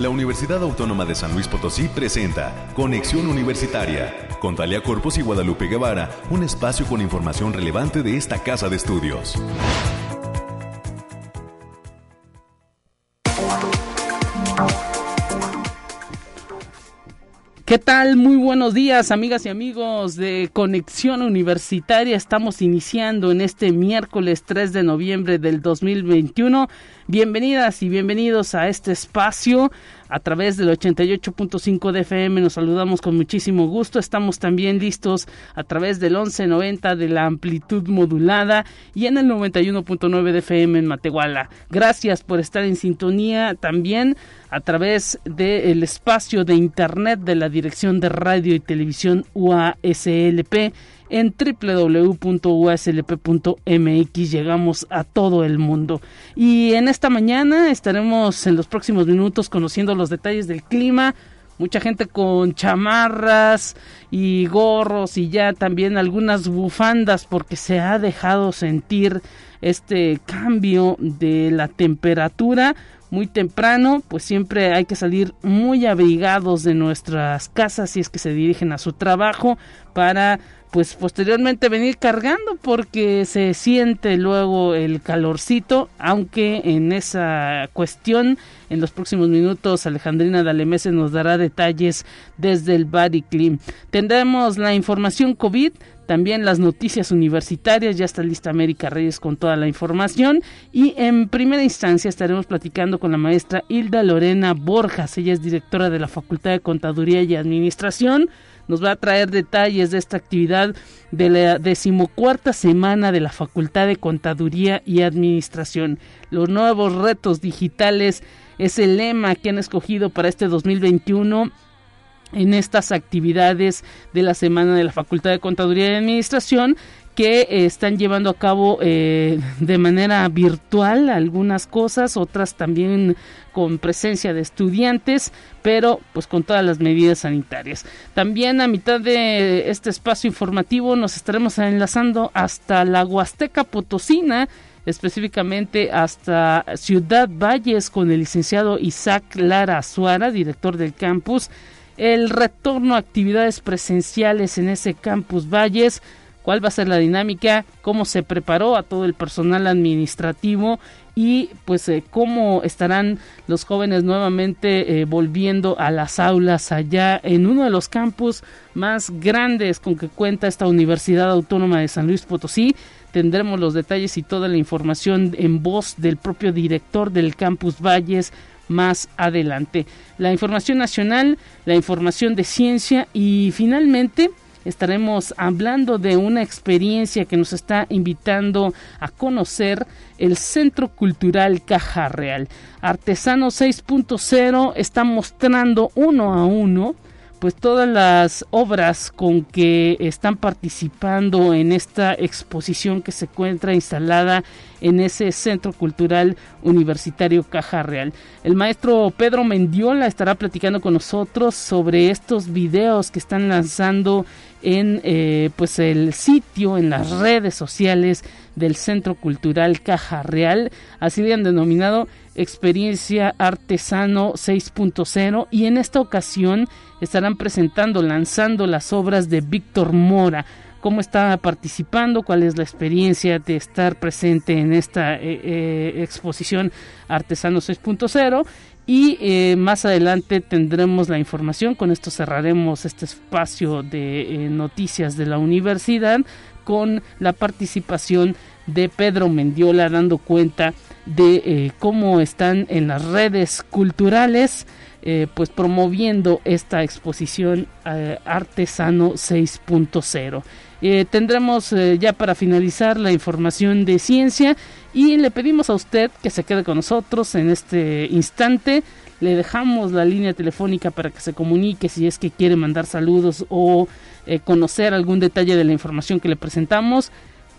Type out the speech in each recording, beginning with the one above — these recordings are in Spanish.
la Universidad Autónoma de San Luis Potosí presenta Conexión Universitaria con Talia Corpus y Guadalupe Guevara, un espacio con información relevante de esta casa de estudios. ¿Qué tal? Muy buenos días, amigas y amigos de Conexión Universitaria. Estamos iniciando en este miércoles 3 de noviembre del 2021. Bienvenidas y bienvenidos a este espacio a través del 88.5 de FM. Nos saludamos con muchísimo gusto. Estamos también listos a través del 1190 de la amplitud modulada y en el 91.9 de FM en Matehuala. Gracias por estar en sintonía también a través del espacio de internet de la Dirección de Radio y Televisión UASLP en www.uslp.mx llegamos a todo el mundo. Y en esta mañana estaremos en los próximos minutos conociendo los detalles del clima. Mucha gente con chamarras y gorros y ya también algunas bufandas porque se ha dejado sentir este cambio de la temperatura muy temprano, pues siempre hay que salir muy abrigados de nuestras casas si es que se dirigen a su trabajo para pues posteriormente venir cargando porque se siente luego el calorcito, aunque en esa cuestión en los próximos minutos Alejandrina Dalemese nos dará detalles desde el Body Clean. Tendremos la información COVID, también las noticias universitarias, ya está lista América Reyes con toda la información y en primera instancia estaremos platicando con la maestra Hilda Lorena Borjas, ella es directora de la Facultad de Contaduría y Administración nos va a traer detalles de esta actividad de la decimocuarta semana de la Facultad de Contaduría y Administración. Los nuevos retos digitales es el lema que han escogido para este 2021 en estas actividades de la semana de la Facultad de Contaduría y Administración que eh, están llevando a cabo eh, de manera virtual algunas cosas, otras también con presencia de estudiantes, pero pues con todas las medidas sanitarias. También a mitad de este espacio informativo nos estaremos enlazando hasta la Huasteca Potosina, específicamente hasta Ciudad Valles con el licenciado Isaac Lara Suara, director del campus. El retorno a actividades presenciales en ese campus Valles, cuál va a ser la dinámica, cómo se preparó a todo el personal administrativo y pues eh, cómo estarán los jóvenes nuevamente eh, volviendo a las aulas allá en uno de los campus más grandes con que cuenta esta Universidad Autónoma de San Luis Potosí. Tendremos los detalles y toda la información en voz del propio director del campus Valles más adelante. La información nacional, la información de ciencia y finalmente estaremos hablando de una experiencia que nos está invitando a conocer el Centro Cultural Caja Real. Artesano 6.0 está mostrando uno a uno pues todas las obras con que están participando en esta exposición que se encuentra instalada en ese Centro Cultural Universitario Caja Real. El maestro Pedro Mendiola estará platicando con nosotros sobre estos videos que están lanzando en eh, pues el sitio, en las redes sociales del Centro Cultural Caja Real, así le han denominado Experiencia Artesano 6.0 y en esta ocasión estarán presentando, lanzando las obras de Víctor Mora. ¿Cómo está participando? ¿Cuál es la experiencia de estar presente en esta eh, eh, exposición Artesano 6.0? Y eh, más adelante tendremos la información. Con esto cerraremos este espacio de noticias de la universidad con la participación de Pedro Mendiola dando cuenta de cómo están en las redes culturales eh, pues promoviendo esta exposición eh, Artesano 6.0. Eh, tendremos ya para finalizar la información de ciencia y le pedimos a usted que se quede con nosotros en este instante. Le dejamos la línea telefónica para que se comunique si es que quiere mandar saludos o conocer algún detalle de la información que le presentamos.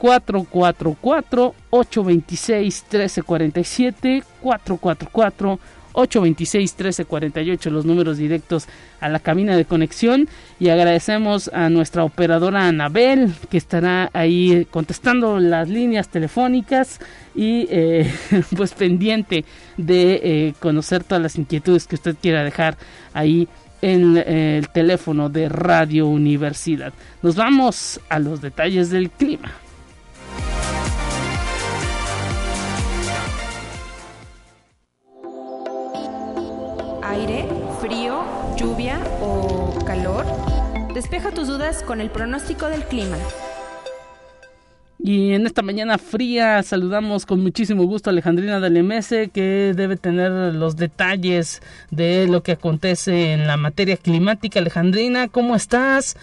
444 826 1347 444 826-1348, los números directos a la cabina de conexión. Y agradecemos a nuestra operadora Anabel, que estará ahí contestando las líneas telefónicas y eh, pues pendiente de eh, conocer todas las inquietudes que usted quiera dejar ahí en eh, el teléfono de Radio Universidad. Nos vamos a los detalles del clima. Aire, frío, lluvia o calor? Despeja tus dudas con el pronóstico del clima. Y en esta mañana fría saludamos con muchísimo gusto a Alejandrina Dalemese que debe tener los detalles de lo que acontece en la materia climática. Alejandrina, ¿cómo estás?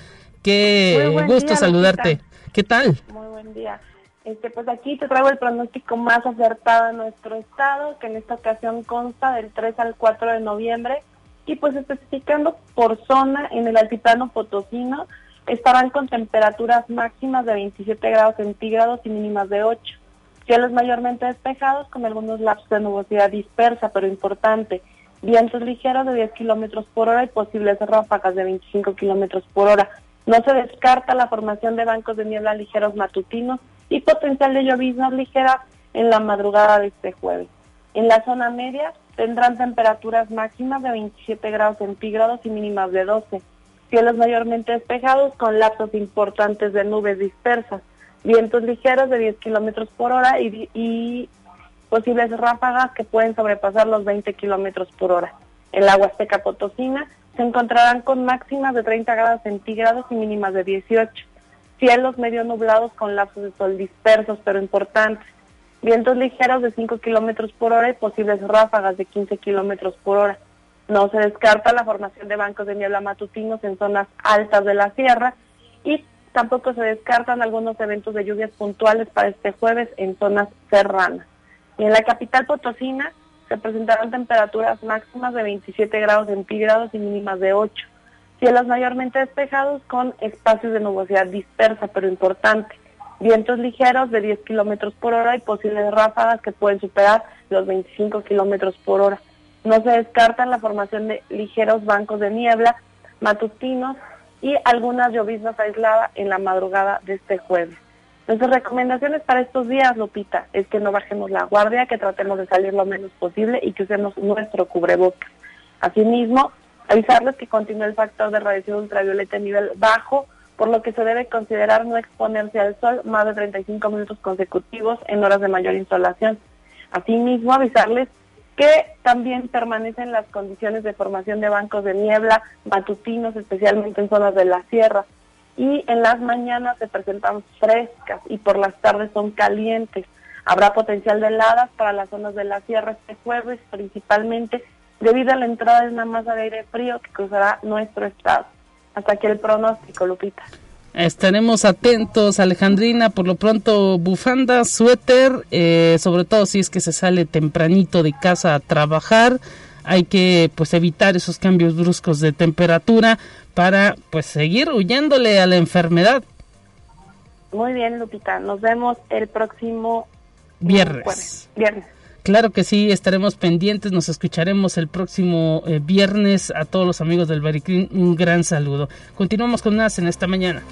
Qué gusto saludarte. ¿Qué tal? Muy buen día. Este, pues aquí te traigo el pronóstico más acertado de nuestro estado, que en esta ocasión consta del 3 al 4 de noviembre, y pues especificando por zona en el altiplano potosino, estarán con temperaturas máximas de 27 grados centígrados y mínimas de 8. Cielos mayormente despejados con algunos lapsos de nubosidad dispersa, pero importante. Vientos ligeros de 10 kilómetros por hora y posibles ráfagas de 25 kilómetros por hora. No se descarta la formación de bancos de niebla ligeros matutinos y potencial de lloviznas ligeras en la madrugada de este jueves. En la zona media tendrán temperaturas máximas de 27 grados centígrados y mínimas de 12. Cielos mayormente despejados con lapsos importantes de nubes dispersas. Vientos ligeros de 10 kilómetros por hora y, posibles ráfagas que pueden sobrepasar los 20 kilómetros por hora. En la Huasteca Potosina se encontrarán con máximas de 30 grados centígrados y mínimas de 18 cielos medio nublados con lapsos de sol dispersos pero importantes, vientos ligeros de 5 kilómetros por hora y posibles ráfagas de 15 kilómetros por hora. No se descarta la formación de bancos de niebla matutinos en zonas altas de la sierra y tampoco se descartan algunos eventos de lluvias puntuales para este jueves en zonas serranas. Y en la capital potosina se presentarán temperaturas máximas de 27 grados centígrados y mínimas de 8 Cielos mayormente despejados con espacios de nubosidad dispersa pero importante. Vientos ligeros de 10 kilómetros por hora y posibles ráfagas que pueden superar los 25 kilómetros por hora. No se descartan la formación de ligeros bancos de niebla matutinos y algunas lloviznas aisladas en la madrugada de este jueves. Nuestras recomendaciones para estos días, Lupita, es que no bajemos la guardia, que tratemos de salir lo menos posible y que usemos nuestro cubrebocas. Asimismo, Avisarles que continúa el factor de radiación ultravioleta a nivel bajo, por lo que se debe considerar no exponerse al sol más de 35 minutos consecutivos en horas de mayor insolación. Asimismo, avisarles que también permanecen las condiciones de formación de bancos de niebla matutinos, especialmente en zonas de la sierra. Y en las mañanas se presentan frescas y por las tardes son calientes. Habrá potencial de heladas para las zonas de la sierra este jueves, principalmente debido a la entrada de una masa de aire frío que cruzará nuestro estado. Hasta aquí el pronóstico, Lupita. Estaremos atentos, Alejandrina. Por lo pronto, bufanda, suéter, eh, sobre todo si es que se sale tempranito de casa a trabajar. Hay que pues evitar esos cambios bruscos de temperatura para pues seguir huyéndole a la enfermedad. Muy bien, Lupita. Nos vemos el próximo viernes. Viernes. Claro que sí, estaremos pendientes, nos escucharemos el próximo eh, viernes. A todos los amigos del Bariclin, un gran saludo. Continuamos con más en esta mañana.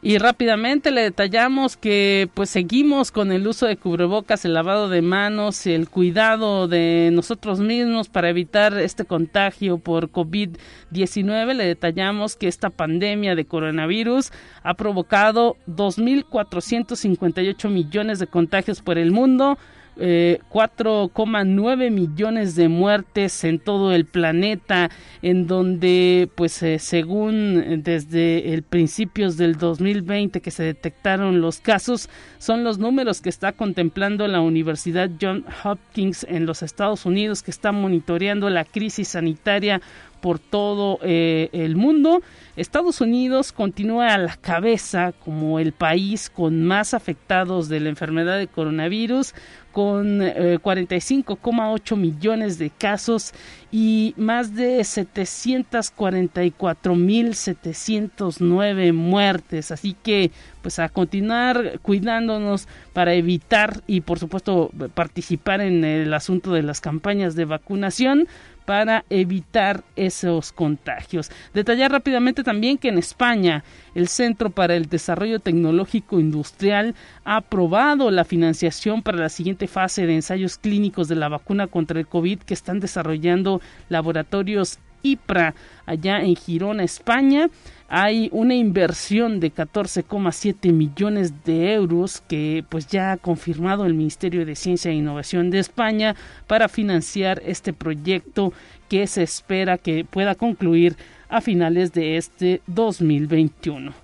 Y rápidamente le detallamos que pues seguimos con el uso de cubrebocas, el lavado de manos, el cuidado de nosotros mismos para evitar este contagio por COVID-19. Le detallamos que esta pandemia de coronavirus ha provocado 2.458 millones de contagios por el mundo, 4,9 eh, millones de muertes en todo el planeta, en donde, pues, eh, según eh, desde el principios del 2020 que se detectaron los casos, son los números que está contemplando la Universidad John Hopkins en los Estados Unidos, que está monitoreando la crisis sanitaria por todo eh, el mundo. Estados Unidos continúa a la cabeza como el país con más afectados de la enfermedad de coronavirus, con 45,8 eh, millones de casos y más de 744.709 muertes. Así que, pues a continuar cuidándonos para evitar y, por supuesto, participar en el asunto de las campañas de vacunación para evitar esos contagios. Detallar rápidamente también que en España el Centro para el Desarrollo Tecnológico Industrial ha aprobado la financiación para la siguiente fase de ensayos clínicos de la vacuna contra el COVID que están desarrollando laboratorios IPRA allá en Girona, España hay una inversión de 14,7 millones de euros que pues ya ha confirmado el Ministerio de Ciencia e Innovación de España para financiar este proyecto que se espera que pueda concluir a finales de este 2021.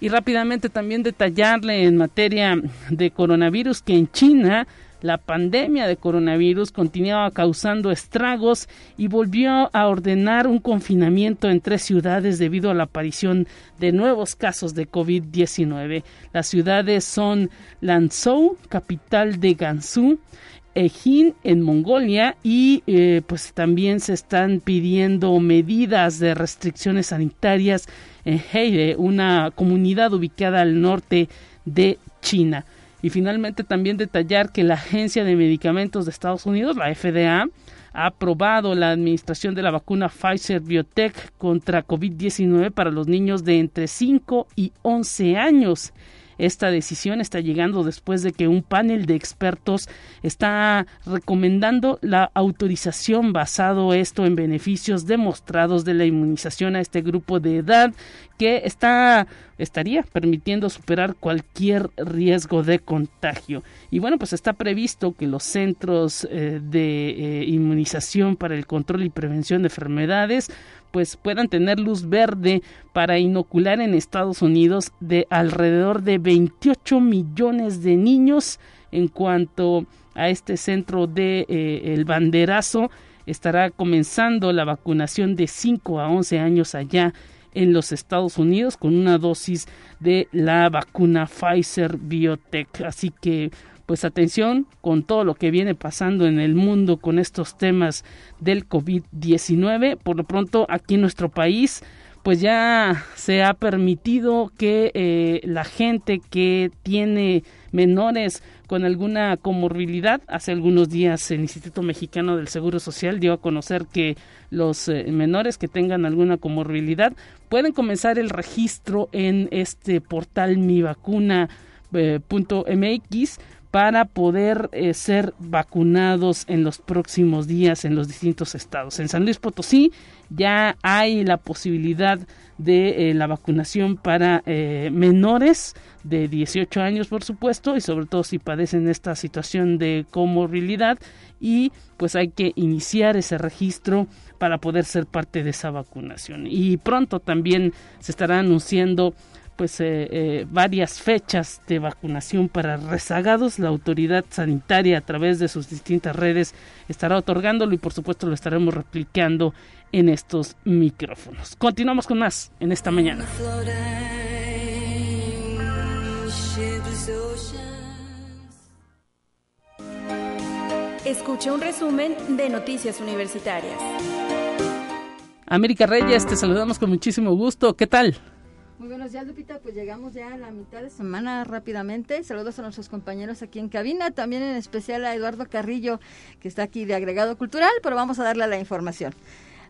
Y rápidamente también detallarle en materia de coronavirus que en China la pandemia de coronavirus continuaba causando estragos y volvió a ordenar un confinamiento en tres ciudades debido a la aparición de nuevos casos de COVID-19. Las ciudades son Lanzhou, capital de Gansu, Ejin en Mongolia y eh, pues también se están pidiendo medidas de restricciones sanitarias en Heide, una comunidad ubicada al norte de China. Y finalmente también detallar que la Agencia de Medicamentos de Estados Unidos, la FDA, ha aprobado la administración de la vacuna Pfizer Biotech contra COVID-19 para los niños de entre 5 y 11 años. Esta decisión está llegando después de que un panel de expertos está recomendando la autorización basado esto en beneficios demostrados de la inmunización a este grupo de edad que está estaría permitiendo superar cualquier riesgo de contagio. Y bueno, pues está previsto que los centros eh, de eh, inmunización para el control y prevención de enfermedades pues puedan tener luz verde para inocular en Estados Unidos de alrededor de 28 millones de niños en cuanto a este centro de eh, el banderazo estará comenzando la vacunación de 5 a 11 años allá en los Estados Unidos con una dosis de la vacuna Pfizer Biotech. Así que pues atención con todo lo que viene pasando en el mundo con estos temas del COVID-19. Por lo pronto, aquí en nuestro país, pues ya se ha permitido que eh, la gente que tiene menores con alguna comorbilidad, hace algunos días el Instituto Mexicano del Seguro Social dio a conocer que los eh, menores que tengan alguna comorbilidad pueden comenzar el registro en este portal mivacuna.mx eh, para poder eh, ser vacunados en los próximos días en los distintos estados. En San Luis Potosí ya hay la posibilidad de eh, la vacunación para eh, menores de 18 años, por supuesto, y sobre todo si padecen esta situación de comorbilidad y pues hay que iniciar ese registro para poder ser parte de esa vacunación. Y pronto también se estará anunciando pues eh, eh, varias fechas de vacunación para rezagados. La autoridad sanitaria a través de sus distintas redes estará otorgándolo y por supuesto lo estaremos replicando en estos micrófonos. Continuamos con más en esta mañana. Escucha un resumen de Noticias Universitarias. América Reyes, te saludamos con muchísimo gusto. ¿Qué tal? Muy buenos días, Lupita. Pues llegamos ya a la mitad de semana rápidamente. Saludos a nuestros compañeros aquí en cabina, también en especial a Eduardo Carrillo, que está aquí de agregado cultural, pero vamos a darle la información.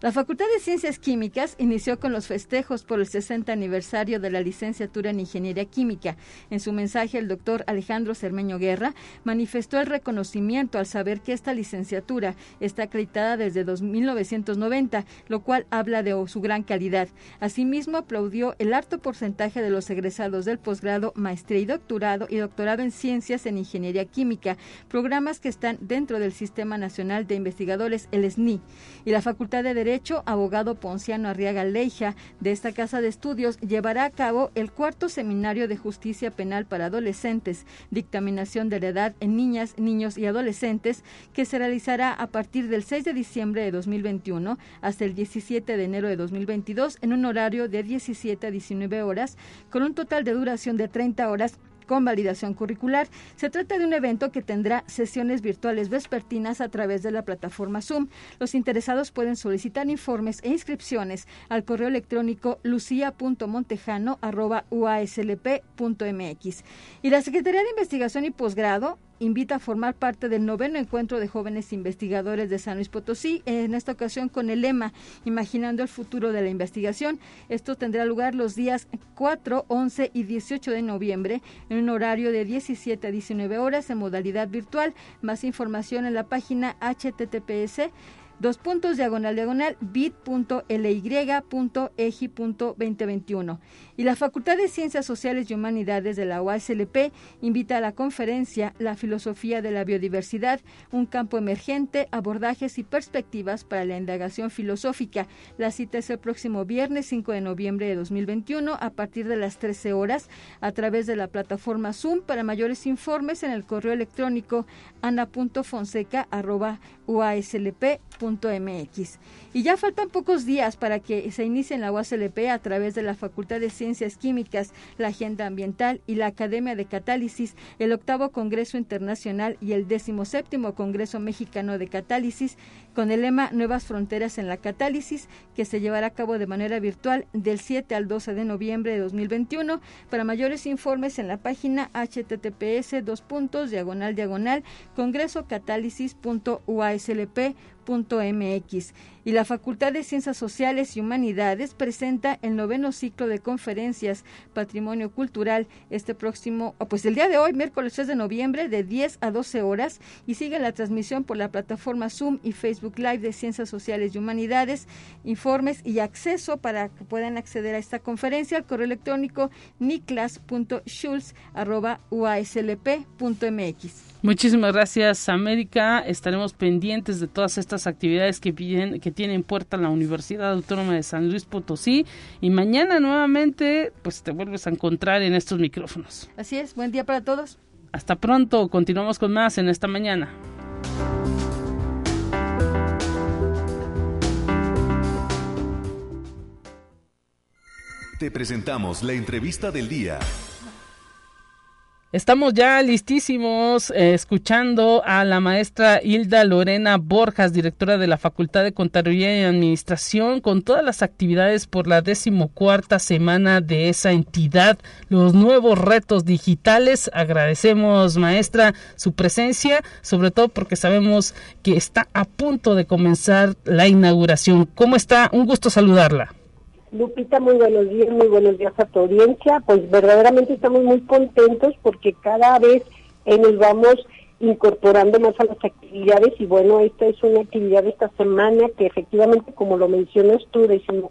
La Facultad de Ciencias Químicas inició con los festejos por el 60 aniversario de la licenciatura en Ingeniería Química. En su mensaje, el doctor Alejandro Cermeño Guerra manifestó el reconocimiento al saber que esta licenciatura está acreditada desde 1990, lo cual habla de su gran calidad. Asimismo, aplaudió el alto porcentaje de los egresados del posgrado, maestría y doctorado y doctorado en Ciencias en Ingeniería Química, programas que están dentro del Sistema Nacional de Investigadores, el SNI, y la Facultad de Derecho Derecho, abogado Ponciano Arriaga Leija, de esta Casa de Estudios, llevará a cabo el cuarto Seminario de Justicia Penal para Adolescentes, dictaminación de la edad en niñas, niños y adolescentes, que se realizará a partir del 6 de diciembre de 2021 hasta el 17 de enero de 2022 en un horario de 17 a 19 horas, con un total de duración de 30 horas con validación curricular. Se trata de un evento que tendrá sesiones virtuales vespertinas a través de la plataforma Zoom. Los interesados pueden solicitar informes e inscripciones al correo electrónico lucia.montejano.uaslp.mx. Y la Secretaría de Investigación y Posgrado invita a formar parte del noveno encuentro de jóvenes investigadores de San Luis Potosí, en esta ocasión con el lema Imaginando el futuro de la investigación. Esto tendrá lugar los días 4, 11 y 18 de noviembre en un horario de 17 a 19 horas en modalidad virtual. Más información en la página https dos puntos diagonal diagonal bit.ly.eji.2021. Y la Facultad de Ciencias Sociales y Humanidades de la UASLP invita a la conferencia La filosofía de la biodiversidad, un campo emergente, abordajes y perspectivas para la indagación filosófica. La cita es el próximo viernes 5 de noviembre de 2021 a partir de las 13 horas a través de la plataforma Zoom. Para mayores informes en el correo electrónico ana.fonseca.uaslp.mx. Y ya faltan pocos días para que se inicie en la UASLP a través de la Facultad de Ciencias Químicas, la Agenda Ambiental y la Academia de Catálisis, el octavo Congreso Internacional y el decimoséptimo Congreso Mexicano de Catálisis, con el lema Nuevas Fronteras en la Catálisis, que se llevará a cabo de manera virtual del 7 al 12 de noviembre de 2021. Para mayores informes en la página https dos puntos diagonal diagonal congresocatálisis.uaslp.mx y la Facultad de Ciencias Sociales y Humanidades presenta el noveno ciclo de conferencias Patrimonio Cultural este próximo, pues el día de hoy, miércoles 3 de noviembre, de 10 a 12 horas y sigue la transmisión por la plataforma Zoom y Facebook Live de Ciencias Sociales y Humanidades. Informes y acceso para que puedan acceder a esta conferencia al correo electrónico niklas.schulz.uaslp.mx. Muchísimas gracias, América. Estaremos pendientes de todas estas actividades que, piden, que tiene en puerta la Universidad Autónoma de San Luis Potosí. Y mañana nuevamente, pues te vuelves a encontrar en estos micrófonos. Así es, buen día para todos. Hasta pronto, continuamos con más en esta mañana. Te presentamos la entrevista del día. Estamos ya listísimos eh, escuchando a la maestra Hilda Lorena Borjas, directora de la Facultad de Contaduría y Administración, con todas las actividades por la decimocuarta semana de esa entidad, los nuevos retos digitales. Agradecemos, maestra, su presencia, sobre todo porque sabemos que está a punto de comenzar la inauguración. ¿Cómo está? Un gusto saludarla. Lupita, muy buenos días, muy buenos días a tu audiencia. Pues verdaderamente estamos muy contentos porque cada vez eh, nos vamos incorporando más a las actividades y bueno, esta es una actividad de esta semana que efectivamente, como lo mencionas tú,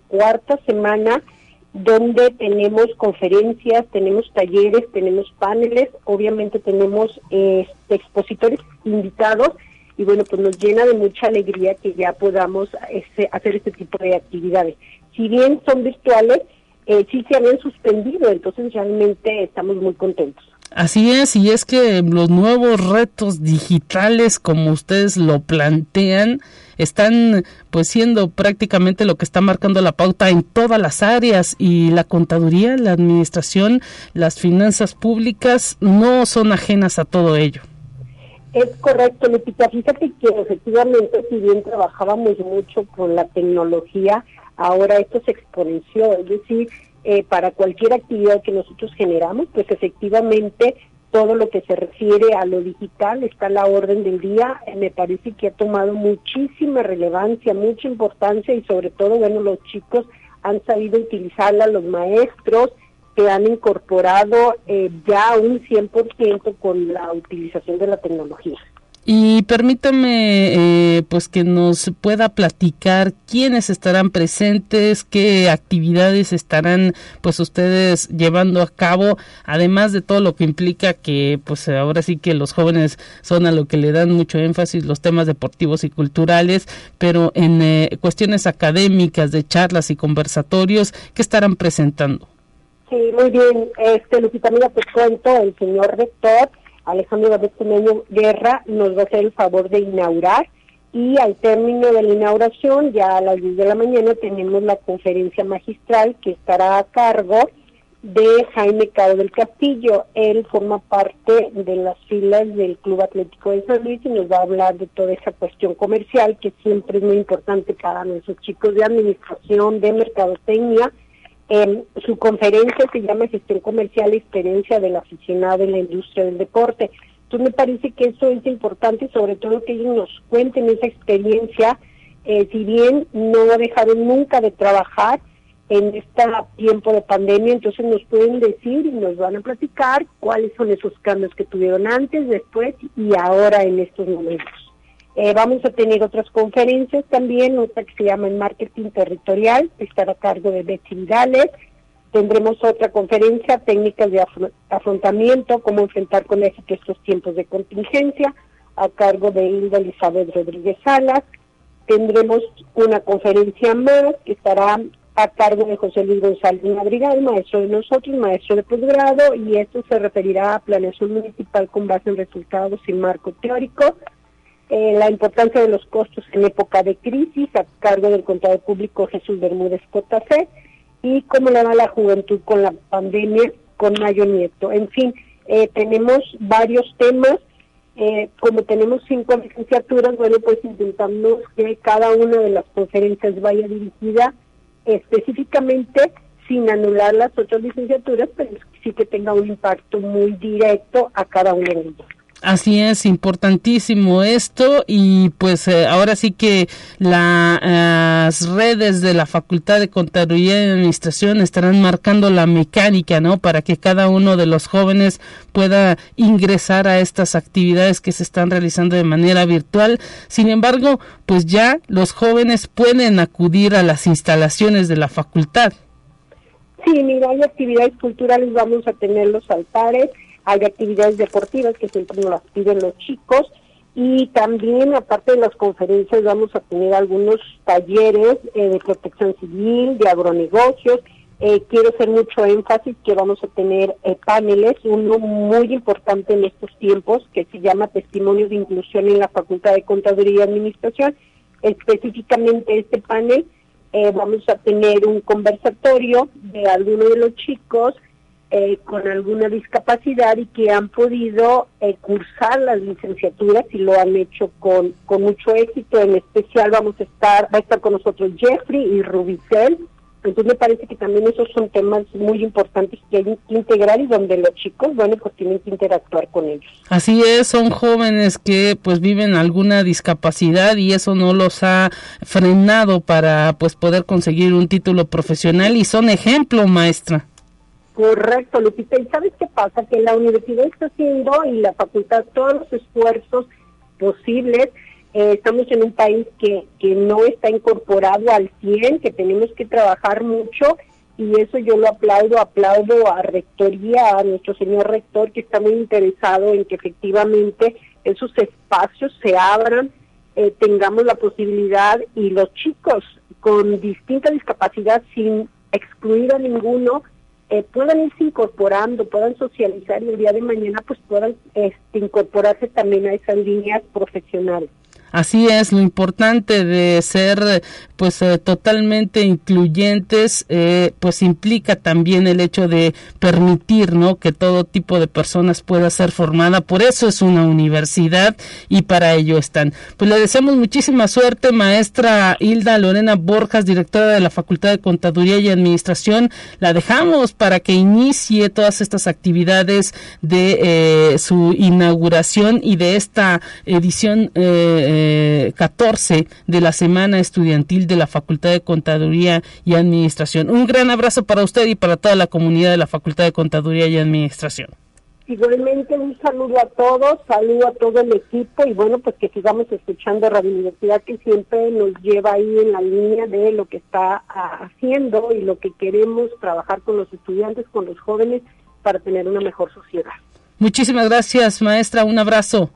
cuarta semana donde tenemos conferencias, tenemos talleres, tenemos paneles, obviamente tenemos este, expositores invitados y bueno, pues nos llena de mucha alegría que ya podamos este, hacer este tipo de actividades si bien son virtuales, eh, sí se habían suspendido, entonces realmente estamos muy contentos. Así es, y es que los nuevos retos digitales, como ustedes lo plantean, están pues siendo prácticamente lo que está marcando la pauta en todas las áreas y la contaduría, la administración, las finanzas públicas no son ajenas a todo ello. Es correcto, Lupita. Fíjate que efectivamente, si bien trabajábamos mucho con la tecnología, ahora esto se exponenció, es decir, eh, para cualquier actividad que nosotros generamos, pues efectivamente todo lo que se refiere a lo digital está a la orden del día, me parece que ha tomado muchísima relevancia, mucha importancia y sobre todo, bueno, los chicos han sabido utilizarla, los maestros que han incorporado eh, ya un 100% con la utilización de la tecnología. Y permítame eh, pues que nos pueda platicar quiénes estarán presentes, qué actividades estarán pues ustedes llevando a cabo, además de todo lo que implica que pues ahora sí que los jóvenes son a lo que le dan mucho énfasis los temas deportivos y culturales, pero en eh, cuestiones académicas de charlas y conversatorios, ¿qué estarán presentando? Sí, muy bien. Este, Lupita, mira, te cuento, el señor rector Alejandro Gabriel Guerra nos va a hacer el favor de inaugurar y al término de la inauguración, ya a las 10 de la mañana, tenemos la conferencia magistral que estará a cargo de Jaime Cabo del Castillo. Él forma parte de las filas del Club Atlético de San Luis y nos va a hablar de toda esa cuestión comercial que siempre es muy importante para nuestros chicos de administración, de mercadotecnia, su conferencia se llama Gestión Comercial, Experiencia del Aficionado en la Industria del Deporte. Entonces me parece que eso es importante, sobre todo que ellos nos cuenten esa experiencia, eh, si bien no ha dejado nunca de trabajar en este tiempo de pandemia, entonces nos pueden decir y nos van a platicar cuáles son esos cambios que tuvieron antes, después y ahora en estos momentos. Eh, vamos a tener otras conferencias también, otra que se llama el Marketing Territorial, estará a cargo de Betsy Vidales. Tendremos otra conferencia, técnicas de afrontamiento, cómo enfrentar con éxito estos tiempos de contingencia, a cargo de Hilda Elizabeth Rodríguez Salas. Tendremos una conferencia más que estará a cargo de José Luis González Madrigal, maestro de nosotros, maestro de posgrado, y esto se referirá a planeación municipal con base en resultados y marco teórico eh, la importancia de los costos en época de crisis a cargo del contador público Jesús Bermúdez JC y cómo le va la juventud con la pandemia con Mayo Nieto. En fin, eh, tenemos varios temas. Eh, como tenemos cinco licenciaturas, bueno, pues intentamos que cada una de las conferencias vaya dirigida específicamente sin anular las otras licenciaturas, pero sí que tenga un impacto muy directo a cada una de ellas. Así es, importantísimo esto y pues eh, ahora sí que las redes de la Facultad de Contaduría y Administración estarán marcando la mecánica, ¿no? Para que cada uno de los jóvenes pueda ingresar a estas actividades que se están realizando de manera virtual. Sin embargo, pues ya los jóvenes pueden acudir a las instalaciones de la facultad. Sí, mira, hay actividades culturales, vamos a tener los altares hay actividades deportivas que siempre nos las piden los chicos y también aparte de las conferencias vamos a tener algunos talleres eh, de protección civil, de agronegocios. Eh, quiero hacer mucho énfasis que vamos a tener eh, paneles, uno muy importante en estos tiempos que se llama Testimonios de Inclusión en la Facultad de Contaduría y Administración. Específicamente este panel vamos a tener un conversatorio de algunos de los chicos eh, con alguna discapacidad y que han podido eh, cursar las licenciaturas y lo han hecho con, con mucho éxito. En especial vamos a estar, va a estar con nosotros Jeffrey y Rubicel. Entonces me parece que también esos son temas muy importantes que hay que integrar y donde los chicos, bueno, pues tienen que interactuar con ellos. Así es, son jóvenes que pues viven alguna discapacidad y eso no los ha frenado para pues poder conseguir un título profesional y son ejemplo, maestra. Correcto, Lupita. ¿Y sabes qué pasa? Que la universidad está haciendo y la facultad todos los esfuerzos posibles. Eh, estamos en un país que, que no está incorporado al 100, que tenemos que trabajar mucho y eso yo lo aplaudo, aplaudo a Rectoría, a nuestro señor rector que está muy interesado en que efectivamente esos espacios se abran, eh, tengamos la posibilidad y los chicos con distinta discapacidad sin excluir a ninguno, eh, puedan irse incorporando, puedan socializar y el día de mañana pues puedan este, incorporarse también a esas líneas profesionales. Así es, lo importante de ser pues eh, totalmente incluyentes eh, pues implica también el hecho de permitir no que todo tipo de personas pueda ser formada. Por eso es una universidad y para ello están. Pues le deseamos muchísima suerte maestra Hilda Lorena Borjas directora de la Facultad de Contaduría y Administración. La dejamos para que inicie todas estas actividades de eh, su inauguración y de esta edición eh, 14 de la semana estudiantil de la Facultad de Contaduría y Administración. Un gran abrazo para usted y para toda la comunidad de la Facultad de Contaduría y Administración. Igualmente un saludo a todos, saludo a todo el equipo y bueno, pues que sigamos escuchando Radio Universidad que siempre nos lleva ahí en la línea de lo que está ah, haciendo y lo que queremos trabajar con los estudiantes, con los jóvenes para tener una mejor sociedad. Muchísimas gracias, maestra. Un abrazo.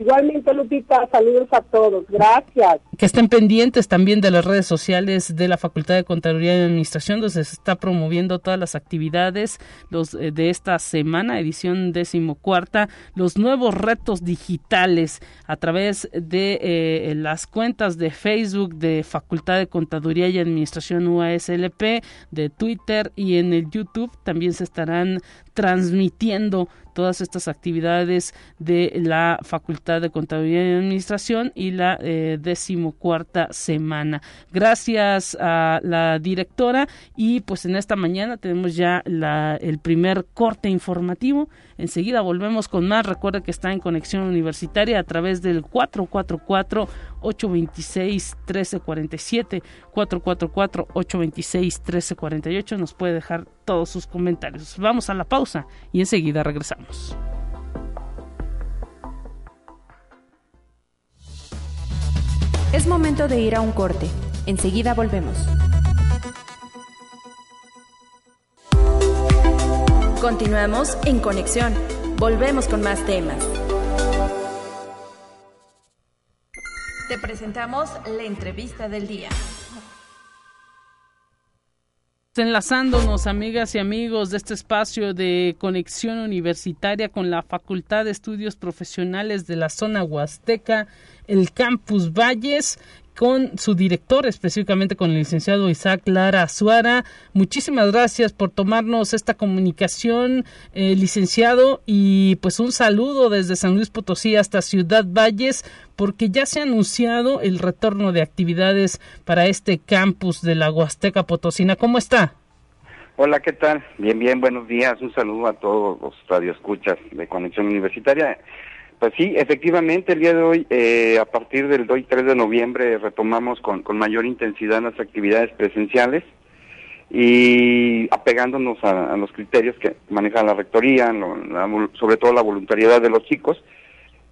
Igualmente, Lupita, saludos a todos. Gracias. Que estén pendientes también de las redes sociales de la Facultad de Contaduría y Administración, donde se está promoviendo todas las actividades los, eh, de esta semana, edición decimocuarta, los nuevos retos digitales a través de eh, las cuentas de Facebook de Facultad de Contaduría y Administración UASLP, de Twitter y en el YouTube también se estarán transmitiendo todas estas actividades de la Facultad de Contabilidad y Administración y la eh, decimocuarta semana. Gracias a la directora y pues en esta mañana tenemos ya el primer corte informativo. Enseguida volvemos con más. Recuerda que está en conexión universitaria a través del 444 826 1347 444 826 1348 nos puede dejar todos sus comentarios. Vamos a la pausa y enseguida regresamos. Es momento de ir a un corte. Enseguida volvemos. Continuamos en conexión. Volvemos con más temas. Te presentamos la entrevista del día. Enlazándonos, amigas y amigos de este espacio de conexión universitaria con la Facultad de Estudios Profesionales de la zona Huasteca, el Campus Valles, con su director, específicamente con el licenciado Isaac Lara Azuara. Muchísimas gracias por tomarnos esta comunicación, eh, licenciado, y pues un saludo desde San Luis Potosí hasta Ciudad Valles, porque ya se ha anunciado el retorno de actividades para este campus de la Huasteca Potosina. ¿Cómo está? Hola, ¿qué tal? Bien, bien, buenos días. Un saludo a todos los radioescuchas de Conexión Universitaria. Pues sí, efectivamente, el día de hoy, eh, a partir del 2 y 3 de noviembre, retomamos con, con mayor intensidad las actividades presenciales y apegándonos a, los criterios que maneja la rectoría, sobre todo la voluntariedad de los chicos.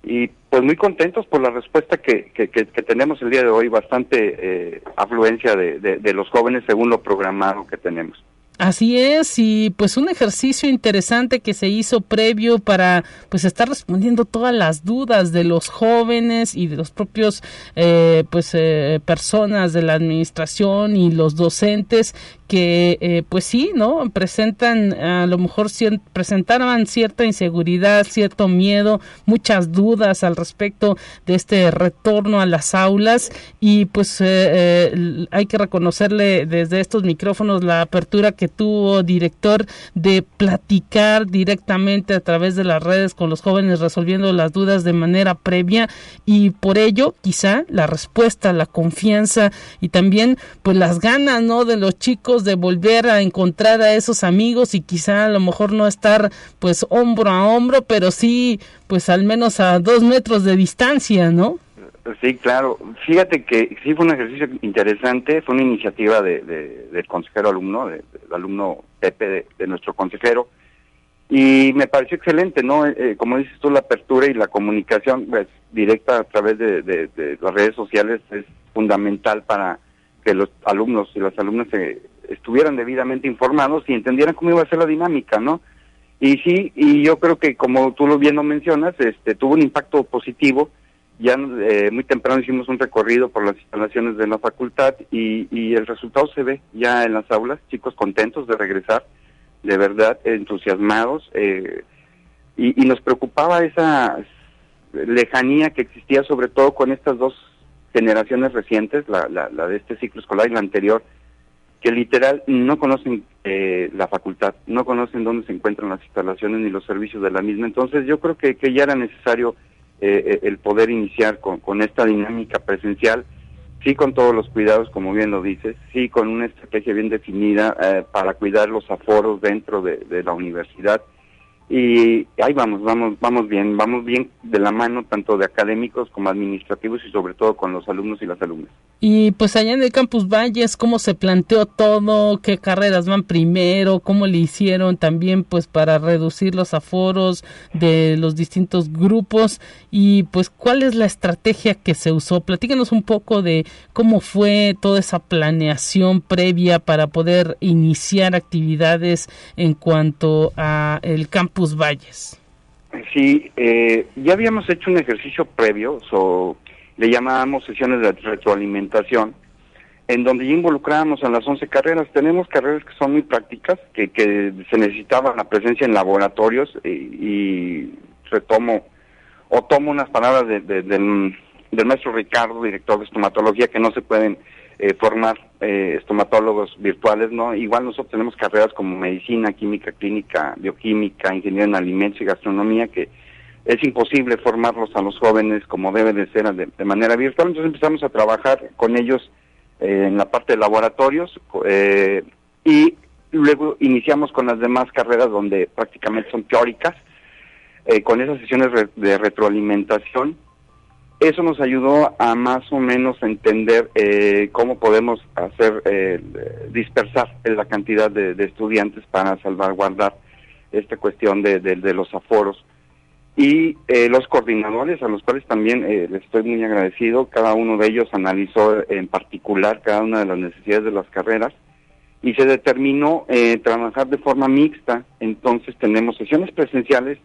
Y pues muy contentos por la respuesta que, que, que, tenemos el día de hoy, bastante eh, afluencia de, de los jóvenes según lo programado que tenemos. Así es, y pues un ejercicio interesante que se hizo previo para pues estar respondiendo todas las dudas de los jóvenes y de los propios eh, pues eh, personas de la administración y los docentes que eh, pues sí, ¿no? Presentan a lo mejor presentaban cierta inseguridad, cierto miedo, muchas dudas al respecto de este retorno a las aulas y pues eh, eh, hay que reconocerle desde estos micrófonos la apertura que tuvo director de platicar directamente a través de las redes con los jóvenes resolviendo las dudas de manera previa y por ello quizá la respuesta, la confianza y también pues las ganas, ¿no? De los chicos de volver a encontrar a esos amigos y quizá a lo mejor no estar pues hombro a hombro, pero sí pues al menos a dos metros de distancia, ¿no? Sí, claro. Fíjate que sí fue un ejercicio interesante, fue una iniciativa de, del consejero alumno, del alumno Pepe, de, nuestro consejero, y me pareció excelente, ¿no? Eh, eh, como dices tú, la apertura y la comunicación pues, directa a través de, las redes sociales es fundamental para que los alumnos y las alumnas se estuvieran debidamente informados y entendieran cómo iba a ser la dinámica, ¿no? Y sí, y yo creo que como tú lo bien lo mencionas, este, tuvo un impacto positivo. Ya eh, muy temprano hicimos un recorrido por las instalaciones de la facultad y, y el resultado se ve ya en las aulas, chicos contentos de regresar, de verdad entusiasmados. Eh, y, nos preocupaba esa lejanía que existía sobre todo con estas dos generaciones recientes, la de este ciclo escolar y la anterior, que literal no conocen eh, la facultad, no conocen dónde se encuentran las instalaciones ni los servicios de la misma. Entonces yo creo que, ya era necesario eh, eh, el poder iniciar con, con esta dinámica presencial, sí con todos los cuidados, como bien lo dices, sí con una estrategia bien definida para cuidar los aforos dentro de, de la universidad y ahí vamos, vamos, vamos bien, vamos bien de la mano tanto de académicos como administrativos y sobre todo con los alumnos y las alumnas. Y pues allá en el Campus Valles, ¿cómo se planteó todo? ¿Qué carreras van primero? ¿Cómo le hicieron también pues para reducir los aforos de los distintos grupos? Y pues cuál es la estrategia que se usó? Platícanos un poco de cómo fue toda esa planeación previa para poder iniciar actividades en cuanto a el Campus Valles. Sí, eh, ya habíamos hecho un ejercicio previo, so, le llamábamos sesiones de retroalimentación, en donde ya involucrábamos a las 11 carreras. Tenemos carreras que son muy prácticas, que, que se necesitaba la presencia en laboratorios y, retomo o tomo unas palabras del, del maestro Ricardo, director de estomatología, que no se pueden eh, formar eh, estomatólogos virtuales, ¿no? Igual nosotros tenemos carreras como medicina, química clínica, bioquímica, ingeniería en alimentos y gastronomía, que es imposible formarlos a los jóvenes como debe de ser de, manera virtual. Entonces empezamos a trabajar con ellos eh, en la parte de laboratorios y luego iniciamos con las demás carreras donde prácticamente son teóricas, con esas sesiones de retroalimentación eso nos ayudó a más o menos entender eh, cómo podemos hacer eh, dispersar la cantidad de, estudiantes para salvaguardar esta cuestión de, los aforos. Y eh, los coordinadores, a los cuales también les estoy muy agradecido, cada uno de ellos analizó en particular cada una de las necesidades de las carreras y se determinó trabajar de forma mixta. Entonces tenemos sesiones presenciales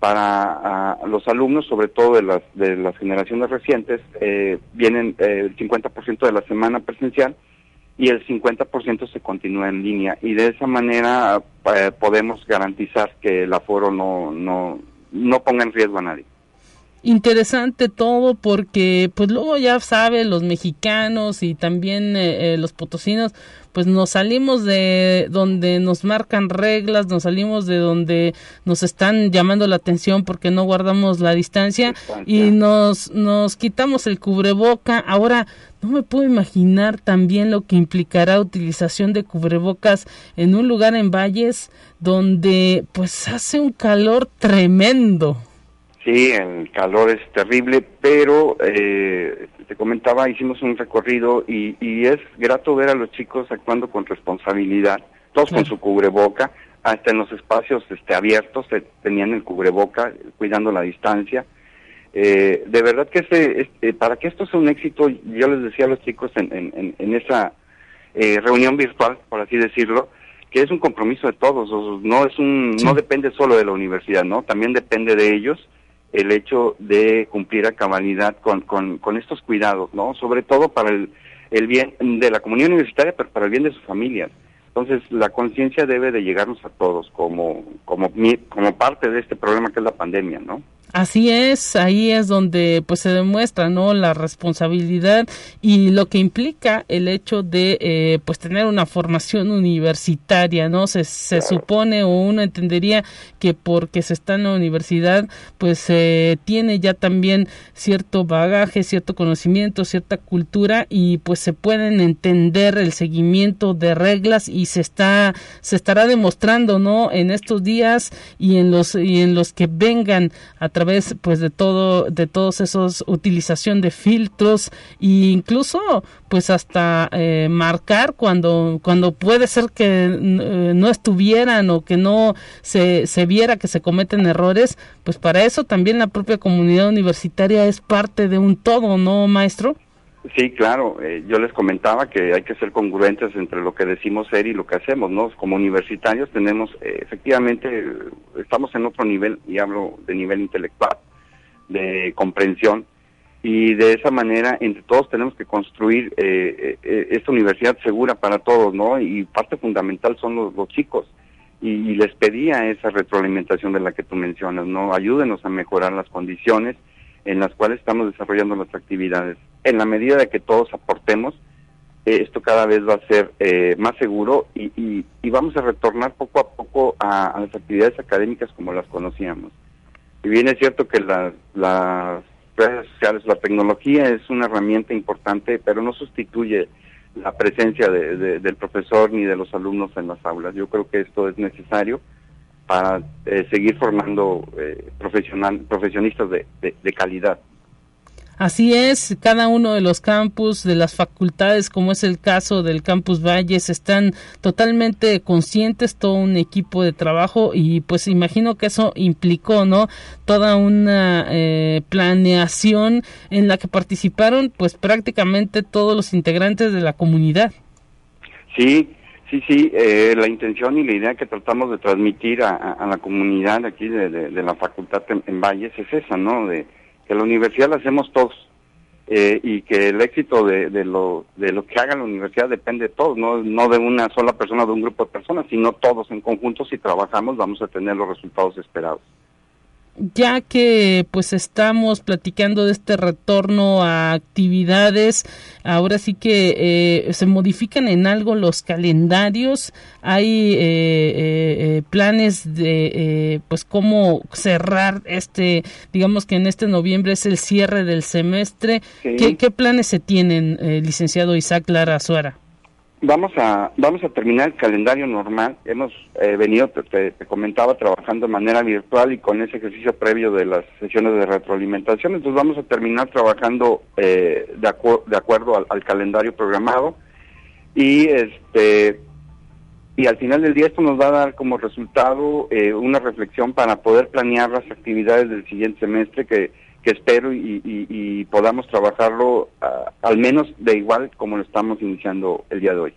para los alumnos, sobre todo de las, de las generaciones recientes, eh, vienen eh, el 50% de la semana presencial y el 50% se continúa en línea. Y de esa manera eh, podemos garantizar que el aforo no, no, no ponga en riesgo a nadie interesante todo porque pues luego ya sabe los mexicanos y también eh, eh, los potosinos pues nos salimos de donde nos marcan reglas, nos salimos de donde nos están llamando la atención porque no guardamos la distancia y nos nos quitamos el cubreboca. Ahora no me puedo imaginar también lo que implicará utilización de cubrebocas en un lugar en Valles donde pues hace un calor tremendo. Sí, el calor es terrible, pero eh, te comentaba, hicimos un recorrido y, es grato ver a los chicos actuando con responsabilidad, todos con su cubreboca, hasta en los espacios este, abiertos tenían el cubreboca, cuidando la distancia. Eh, de verdad que este, para que esto sea un éxito, yo les decía a los chicos en, en, esa eh, reunión virtual, por así decirlo, que es un compromiso de todos, no es un, no depende solo de la universidad, no, también depende de ellos el hecho de cumplir a cabalidad con, con, con estos cuidados, ¿no? Sobre todo para el, el bien de la comunidad universitaria, pero para el bien de sus familias. Entonces, la conciencia debe de llegarnos a todos como, como, como parte de este problema que es la pandemia, ¿no? Así es, ahí es donde pues se demuestra no la responsabilidad y lo que implica el hecho de eh, pues tener una formación universitaria, no se, se supone o uno entendería que porque se está en la universidad pues se tiene ya también cierto bagaje, cierto conocimiento, cierta cultura y pues se pueden entender el seguimiento de reglas y se está se estará demostrando no en estos días y en los y en los que vengan a través pues de todo de todos esos utilización de filtros e incluso pues hasta eh, marcar cuando cuando puede ser que eh, no estuvieran o que no se, se viera que se cometen errores pues para eso también la propia comunidad universitaria es parte de un todo no maestro Sí, claro. Eh, yo les comentaba que hay que ser congruentes entre lo que decimos ser y lo que hacemos, ¿no? Como universitarios tenemos, eh, efectivamente, estamos en otro nivel, y hablo de nivel intelectual, de comprensión, y de esa manera entre todos tenemos que construir eh, esta universidad segura para todos, ¿no? Y parte fundamental son los, los chicos. Y, y les pedía esa retroalimentación de la que tú mencionas, ¿no? Ayúdenos a mejorar las condiciones en las cuales estamos desarrollando nuestras actividades. En la medida de que todos aportemos, eh, esto cada vez va a ser eh, más seguro y, y, vamos a retornar poco a poco a, las actividades académicas como las conocíamos. Y bien es cierto que las redes sociales, la tecnología es una herramienta importante, pero no sustituye la presencia de, del profesor ni de los alumnos en las aulas. Yo creo que esto es necesario para seguir formando profesional, profesionistas de, de calidad. Así es, cada uno de los campus, de las facultades, como es el caso del campus Valles, están totalmente conscientes, todo un equipo de trabajo y pues imagino que eso implicó, ¿no? Toda una eh, planeación en la que participaron pues prácticamente todos los integrantes de la comunidad. Sí, sí, sí, eh, la intención y la idea que tratamos de transmitir a, la comunidad aquí de, la facultad en, Valles es esa, ¿no? De, que la universidad la hacemos todos eh, y que el éxito de, de, lo, de lo que haga la universidad depende de todos, no, no de una sola persona de un grupo de personas, sino todos en conjunto, si trabajamos vamos a tener los resultados esperados ya que pues estamos platicando de este retorno a actividades, ahora sí que eh, se modifican en algo los calendarios, hay eh, eh, planes de pues cómo cerrar este, digamos que en este noviembre es el cierre del semestre, ¿Qué, ¿Qué, planes se tienen, licenciado Isaac Lara Azuara? Vamos a vamos a terminar el calendario normal. Hemos eh, venido, te, comentaba, trabajando de manera virtual y con ese ejercicio previo de las sesiones de retroalimentación. Entonces vamos a terminar trabajando eh, de, de acuerdo al, calendario programado y este y al final del día esto nos va a dar como resultado eh, una reflexión para poder planear las actividades del siguiente semestre que, que espero y, podamos trabajarlo ah, al menos de igual como lo estamos iniciando el día de hoy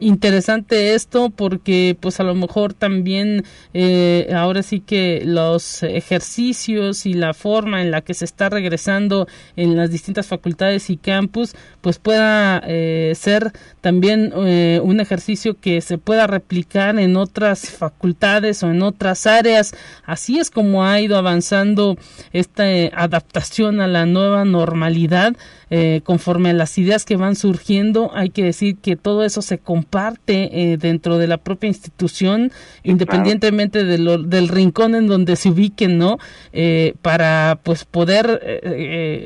interesante esto porque pues a lo mejor también eh, ahora sí que los ejercicios y la forma en la que se está regresando en las distintas facultades y campus pues pueda eh, ser también eh, un ejercicio que se pueda replicar en otras facultades o en otras áreas. Así es como ha ido avanzando esta adaptación a la nueva normalidad eh, conforme a las ideas que van surgiendo, hay que decir que todo eso se comparte eh, dentro de la propia institución, independientemente de lo, del rincón en donde se ubiquen, ¿no? Eh, para pues poder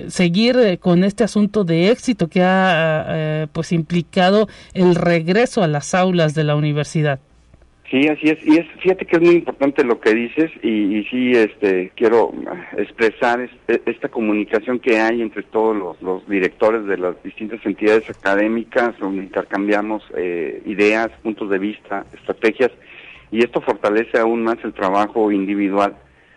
seguir con este asunto de éxito que ha pues implicado el regreso a las aulas de la universidad. Sí, así es. Y es, fíjate que es muy importante lo que dices y, y sí, este, quiero expresar este, esta comunicación que hay entre todos los, directores de las distintas entidades académicas, donde intercambiamos eh, ideas, puntos de vista, estrategias, y esto fortalece aún más el trabajo individual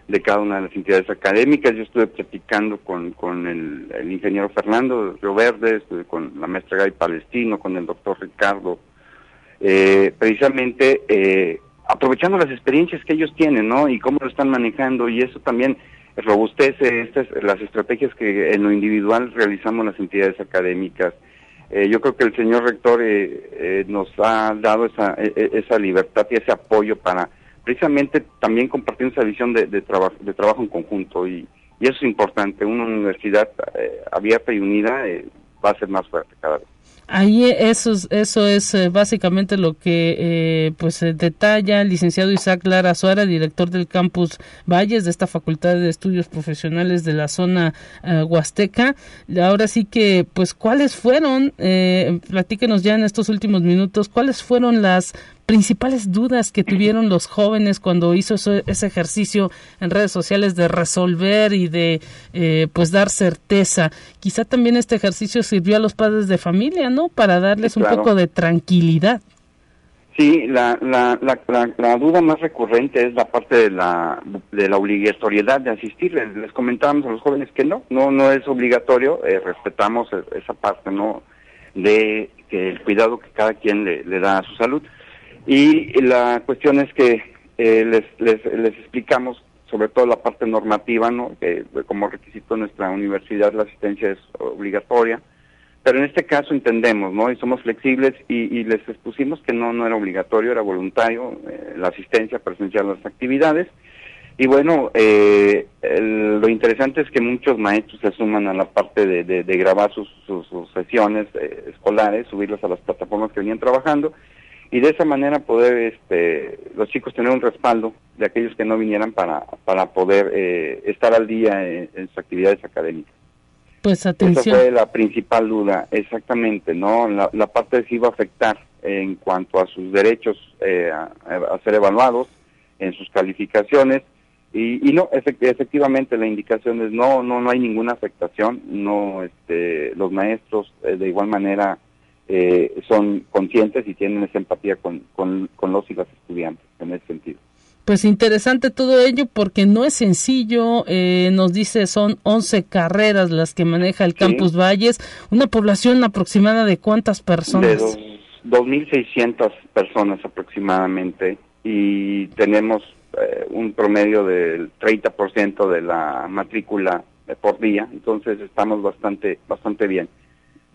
de cada una de las entidades académicas. Yo estuve platicando con, con el, ingeniero Fernando Río Verde, con la maestra Gay Palestino, con el doctor Ricardo eh, precisamente eh, aprovechando las experiencias que ellos tienen, ¿no? Y cómo lo están manejando y eso también robustece estas, las estrategias que en lo individual realizamos las entidades académicas. Eh, yo creo que el señor rector nos ha dado esa, e, e, esa libertad y ese apoyo para precisamente también compartir esa visión de, de, de trabajo en conjunto y, y, eso es importante. Una universidad abierta y unida va a ser más fuerte cada vez. Ahí eso, eso es eh, básicamente lo que eh, pues detalla el licenciado Isaac Lara Suara, director del campus Valles de esta Facultad de Estudios Profesionales de la zona eh, Huasteca. Ahora sí que, pues, ¿cuáles fueron, platíquenos ya en estos últimos minutos, cuáles fueron las principales dudas que tuvieron los jóvenes cuando hizo ese ejercicio en redes sociales de resolver y de eh, pues dar certeza. Quizá también este ejercicio sirvió a los padres de familia, ¿no? Para darles un poco de tranquilidad. Sí, la, la, la, duda más recurrente es la parte de la, de la obligatoriedad de asistir. Les, comentábamos a los jóvenes que no, no, no es obligatorio, eh, respetamos e, esa parte, ¿no? De que el cuidado que cada quien le, le da a su salud. Y la cuestión es que eh, les, les, explicamos sobre todo la parte normativa, ¿no? que como requisito de nuestra universidad la asistencia es obligatoria, pero en este caso entendemos, ¿no? Y somos flexibles y, les expusimos que no, no era obligatorio, era voluntario eh, la asistencia presencial a las actividades. Y bueno, eh, lo interesante es que muchos maestros se suman a la parte de, de, grabar sus, sus, sesiones escolares, subirlas a las plataformas que venían trabajando y de esa manera poder este, los chicos tener un respaldo de aquellos que no vinieran para, para poder eh, estar al día en, sus actividades académicas. Pues atención. Esa fue la principal duda, exactamente, ¿no? La, la parte de si iba a afectar en cuanto a sus derechos eh, a, ser evaluados, en sus calificaciones. Y, y no, efectivamente la indicación es no, no, no hay ninguna afectación, no, este, los maestros eh, de igual manera eh, son conscientes y tienen esa empatía con, con, los y las estudiantes en ese sentido. Pues interesante todo ello porque no es sencillo, eh, nos dice son 11 carreras las que maneja el Campus Valles, una población aproximada de cuántas personas? De 2.600 personas aproximadamente y tenemos eh, un promedio del 30% de la matrícula por día, entonces estamos bastante, bastante bien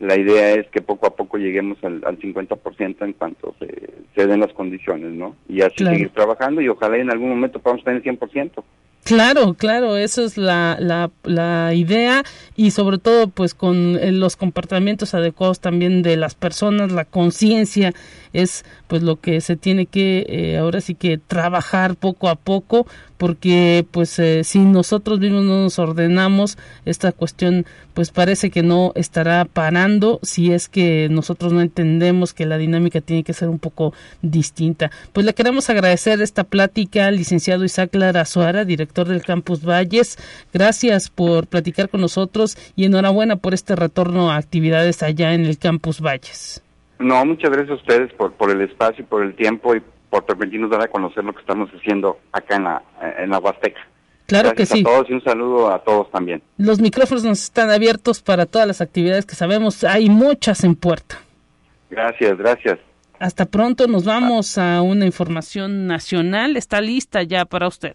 la idea es que poco a poco lleguemos al, al 50% en cuanto se, den las condiciones, ¿no? Y así seguir trabajando y ojalá en algún momento podamos tener el 100%. Claro, claro, eso es la, la, la, idea y sobre todo pues con eh, los comportamientos adecuados también de las personas, la conciencia es pues lo que se tiene que eh, ahora sí que trabajar poco a poco porque pues eh, si nosotros mismos no nos ordenamos esta cuestión pues parece que no estará parando si es que nosotros no entendemos que la dinámica tiene que ser un poco distinta. Pues le queremos agradecer esta plática al licenciado Isaac Lara Suara, director del Campus Valles. Gracias por platicar con nosotros y enhorabuena por este retorno a actividades allá en el Campus Valles. No, muchas gracias a ustedes por, por el espacio y por el tiempo y por permitirnos dar a conocer lo que estamos haciendo acá en la, en la Huasteca. Claro que sí. a todos y un saludo a todos también. Los micrófonos nos están abiertos para todas las actividades que sabemos, hay muchas en puerta. Gracias, gracias. Hasta pronto, nos vamos a una información nacional, está lista ya para usted.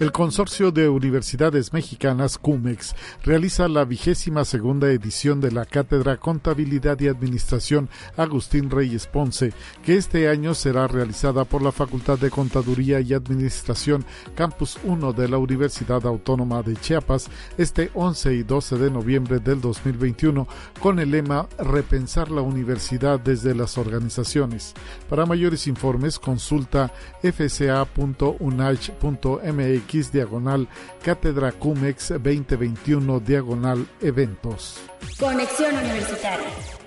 El Consorcio de Universidades Mexicanas, CUMEX, realiza la vigésima segunda edición de la Cátedra Contabilidad y Administración Agustín Reyes Ponce, que este año será realizada por la Facultad de Contaduría y Administración Campus 1 de la Universidad Autónoma de Chiapas este 11 y 12 de noviembre del 2021 con el lema Repensar la universidad desde las organizaciones. Para mayores informes consulta fca.unach.mx X diagonal Cátedra Cumex 2021 diagonal eventos. Conexión Universitaria.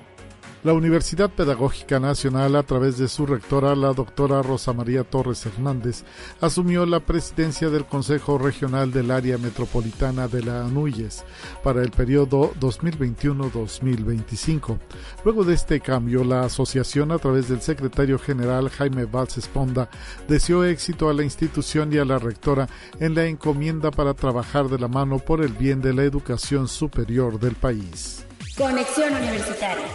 La Universidad Pedagógica Nacional, a través de su rectora, la doctora Rosa María Torres Hernández, asumió la presidencia del Consejo Regional del Área Metropolitana de la ANUYES para el periodo 2021-2025. Luego de este cambio, la asociación, a través del secretario general Jaime Valls Esponda, deseó éxito a la institución y a la rectora en la encomienda para trabajar de la mano por el bien de la educación superior del país. Conexión Universitaria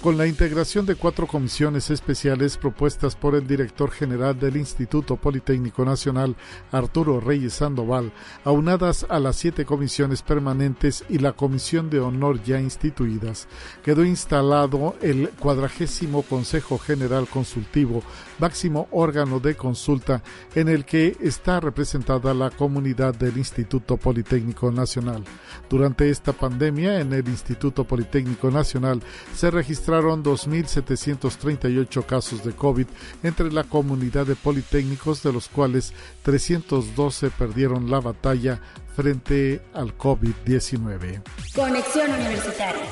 con la integración de cuatro comisiones especiales propuestas por el director general del Instituto Politécnico Nacional, Arturo Reyes Sandoval, aunadas a las siete comisiones permanentes y la comisión de honor ya instituidas, quedó instalado el cuadragésimo Consejo General Consultivo, máximo órgano de consulta en el que está representada la comunidad del Instituto Politécnico Nacional. Durante esta pandemia, en el Instituto Politécnico Nacional se registraron 2.738 casos de COVID entre la comunidad de politécnicos, de los cuales 312 perdieron la batalla frente al COVID-19. Conexión Universitaria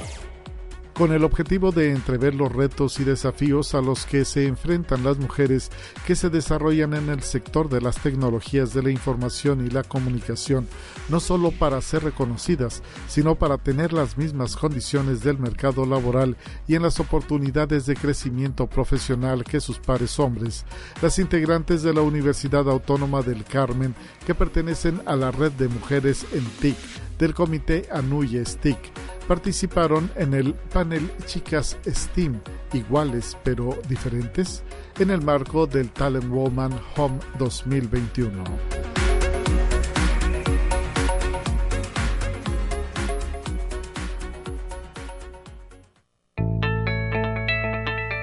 con el objetivo de entrever los retos y desafíos a los que se enfrentan las mujeres que se desarrollan en el sector de las tecnologías de la información y la comunicación, no solo para ser reconocidas, sino para tener las mismas condiciones del mercado laboral y en las oportunidades de crecimiento profesional que sus pares hombres. Las integrantes de la Universidad Autónoma del Carmen, que pertenecen a la red de mujeres en TIC, del comité Anuye STIC, participaron en el panel Chicas STEAM, iguales pero diferentes, en el marco del Talent Woman Home 2021.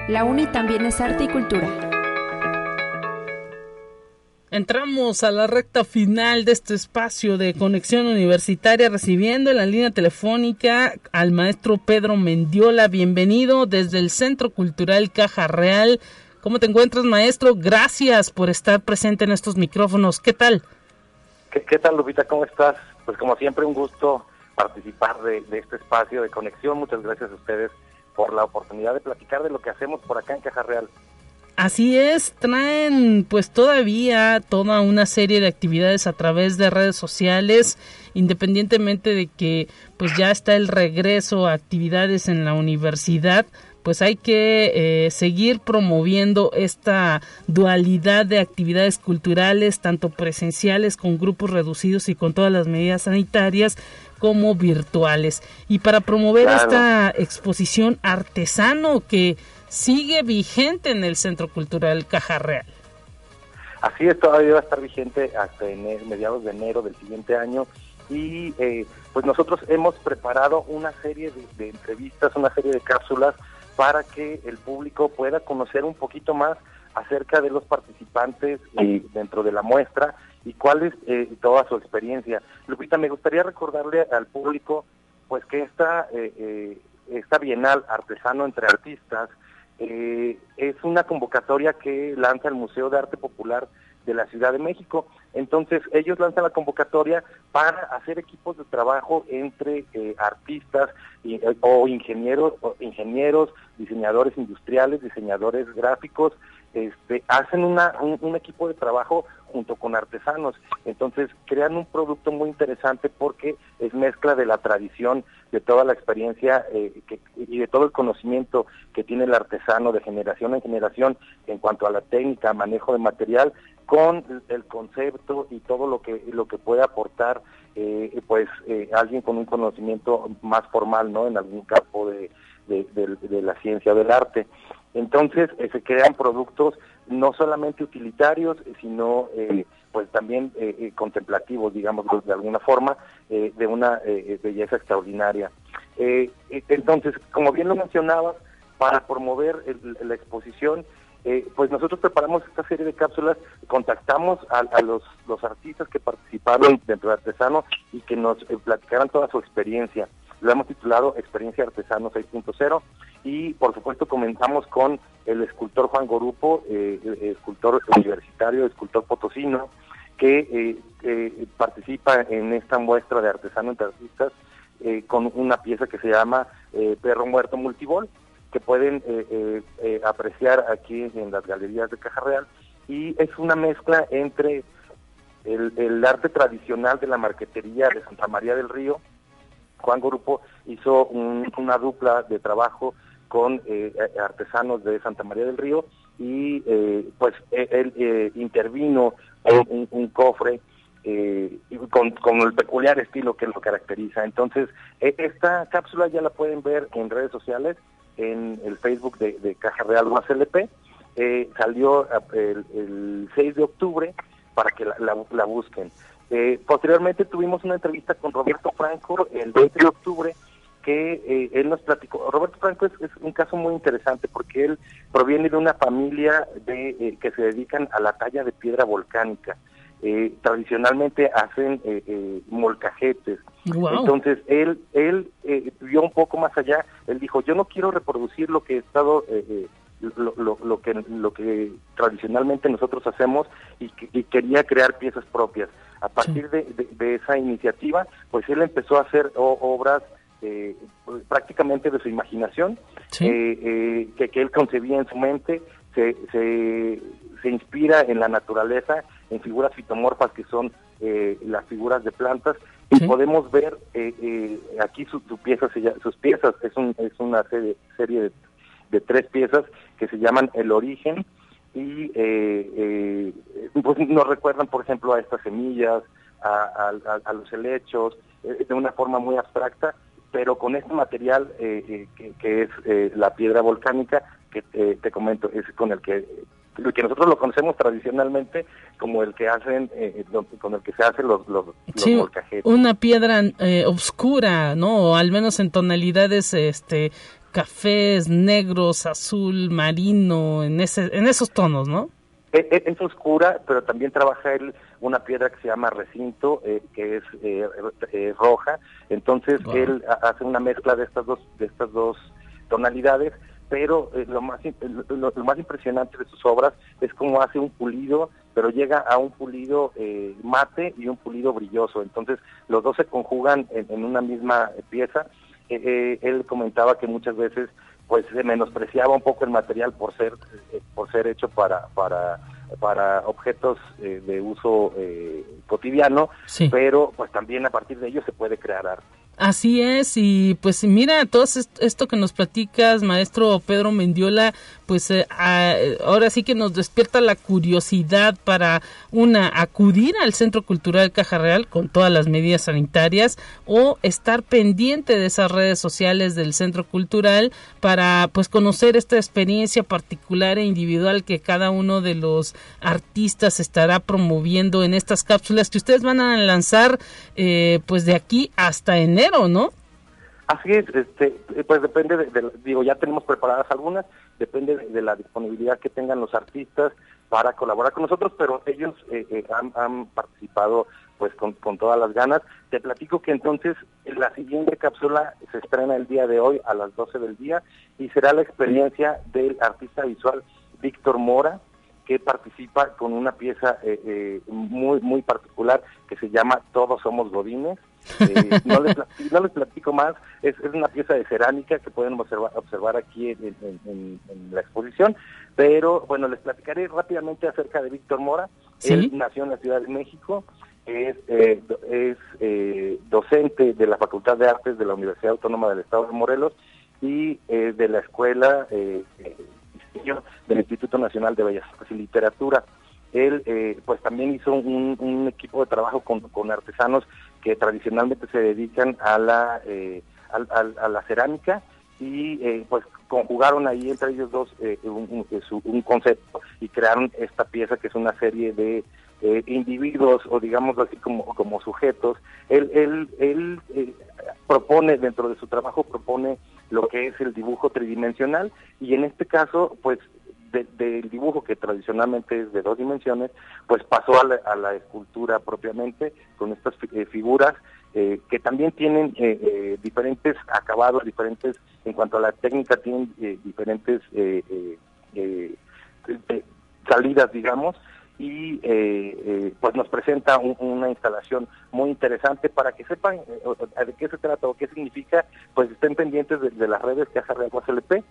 La UNI también es arte y cultura. Entramos a la recta final de este espacio de conexión universitaria recibiendo en la línea telefónica al maestro Pedro Mendiola. Bienvenido desde el Centro Cultural Caja Real. ¿Cómo te encuentras, maestro? Gracias por estar presente en estos micrófonos. ¿Qué tal? ¿Qué, tal, Lupita? ¿Cómo estás? Pues como siempre, un gusto participar de, este espacio de conexión. Muchas gracias a ustedes por la oportunidad de platicar de lo que hacemos por acá en Caja Real. Así es, traen pues todavía toda una serie de actividades a través de redes sociales, independientemente de que pues ya está el regreso a actividades en la universidad, pues hay que eh, seguir promoviendo esta dualidad de actividades culturales, tanto presenciales con grupos reducidos y con todas las medidas sanitarias, como virtuales. Y para promover esta exposición artesano que sigue vigente en el Centro Cultural Caja Real. Así es, todavía va a estar vigente hasta mediados de enero del siguiente año y eh, pues nosotros hemos preparado una serie de, entrevistas, una serie de cápsulas para que el público pueda conocer un poquito más acerca de los participantes eh, dentro de la muestra y cuál es eh, toda su experiencia. Lupita, me gustaría recordarle al público pues que esta, eh, esta Bienal Artesano entre Artistas es una convocatoria que lanza el Museo de Arte Popular de la Ciudad de México. Entonces ellos lanzan la convocatoria para hacer equipos de trabajo entre eh, artistas eh, o ingenieros, o ingenieros, diseñadores industriales, diseñadores gráficos, este, hacen un, equipo de trabajo junto con artesanos. Entonces crean un producto muy interesante porque es mezcla de la tradición, de toda la experiencia eh, y de todo el conocimiento que tiene el artesano de generación en generación en cuanto a la técnica, manejo de material, con el concepto y todo lo que lo que puede aportar eh, pues eh, alguien con un conocimiento más formal no en algún campo de, la ciencia del arte entonces eh, se crean productos no solamente utilitarios sino pues también contemplativos digamos de alguna forma de una belleza extraordinaria entonces como bien lo mencionabas para promover la exposición eh, pues nosotros preparamos esta serie de cápsulas, contactamos a, los, artistas que participaron dentro de Artesano y que nos eh, platicaran toda su experiencia. Lo hemos titulado Experiencia Artesano 6.0 y por supuesto comenzamos con el escultor Juan Gorupo, eh, escultor universitario, escultor potosino, que participa en esta muestra de Artesano entre Artistas con una pieza que se llama Perro Muerto Multibol que pueden eh, eh, eh, apreciar aquí en las galerías de Caja Real y es una mezcla entre el, arte tradicional de la marquetería de Santa María del Río. Juan Grupo hizo una dupla de trabajo con artesanos de Santa María del Río y pues e, él intervino en un, cofre con, el peculiar estilo que lo caracteriza. Entonces, e, esta cápsula ya la pueden ver en redes sociales, en el Facebook de, Caja Real UASLP. Eh, salió el, 6 de octubre para que la, busquen. Eh, posteriormente tuvimos una entrevista con Roberto Franco el 20 de octubre que eh, él nos platicó. Roberto Franco es, un caso muy interesante porque él proviene de una familia de eh, que se dedican a la talla de piedra volcánica. Eh, tradicionalmente hacen molcajetes. Entonces él él vio un poco más allá. Él dijo yo no quiero reproducir lo que he estado lo, lo, que lo que tradicionalmente nosotros hacemos y, quería crear piezas propias. A partir de, esa iniciativa, pues él empezó a hacer obras eh, prácticamente de su imaginación, eh, eh, que, que, él concebía en su mente, se, se, se, inspira en la naturaleza, en figuras fitomorfas que son las figuras de plantas, y podemos ver aquí su, pieza, sus piezas, es, un, es una serie, serie de, tres piezas que se llaman El Origen, y pues nos recuerdan, por ejemplo, a estas semillas, a, a los helechos, de una forma muy abstracta, pero con este material eh, eh, que, es eh, la piedra volcánica, que te comento, es con el que que nosotros lo conocemos tradicionalmente como el que hacen con el que se hacen los los, sí, una piedra oscura no o al menos en tonalidades este cafés negros azul marino en ese en esos tonos no e, e, es, oscura, pero también trabaja él una piedra que se llama recinto, eh, que es eh, eh, roja. Entonces él hace una mezcla de estas dos de estas dos tonalidades, pero lo más lo, más impresionante de sus obras es cómo hace un pulido pero llega a un pulido eh, mate y un pulido brilloso. Entonces, los dos se conjugan en, una misma pieza. Eh, eh, él comentaba que muchas veces pues se menospreciaba un poco el material por ser por ser hecho para para para objetos de uso cotidiano, pero pues también a partir de ello se puede crear arte. Así es, y pues mira, todo esto que nos platicas, maestro Pedro Mendiola, pues eh, ahora sí que nos despierta la curiosidad para una acudir al Centro Cultural Caja Real con todas las medidas sanitarias o estar pendiente de esas redes sociales del Centro Cultural para pues conocer esta experiencia particular e individual que cada uno de los artistas estará promoviendo en estas cápsulas que ustedes van a lanzar eh, pues de aquí hasta enero, ¿no? Así es, este, pues depende de, digo, ya tenemos preparadas algunas, depende de, la disponibilidad que tengan los artistas para colaborar con nosotros, pero ellos eh, eh, han, participado pues con, todas las ganas. Te platico que entonces la siguiente cápsula se estrena el día de hoy a las 12 del día y será la experiencia del artista visual Víctor Mora, que participa con una pieza eh, muy muy particular que se llama Todos somos Godines eh, no, les platico, no, les platico, más, es, es, una pieza de cerámica que pueden observar, observar aquí en, la exposición, pero bueno, les platicaré rápidamente acerca de Víctor Mora. Él nació en la Ciudad de México, es, eh, es eh, docente de la Facultad de Artes de la Universidad Autónoma del Estado de Morelos y de la Escuela del Instituto Nacional de Bellas Artes y Literatura él eh, pues también hizo un, equipo de trabajo con, artesanos que tradicionalmente se dedican a la eh, a, la cerámica y eh, pues conjugaron ahí entre ellos dos un, concepto y crearon esta pieza que es una serie de individuos o digamos así como, como sujetos. Él, él, él propone dentro de su trabajo propone lo que es el dibujo tridimensional y en este caso pues del dibujo que tradicionalmente es de dos dimensiones, pues pasó a la, escultura propiamente con estas eh, figuras eh, que también tienen eh, diferentes acabados, diferentes, en cuanto a la técnica, tienen diferentes salidas, digamos, y pues nos presenta una instalación muy interesante para que sepan de qué se trata o qué significa, pues estén pendientes de, las redes que hace Real LP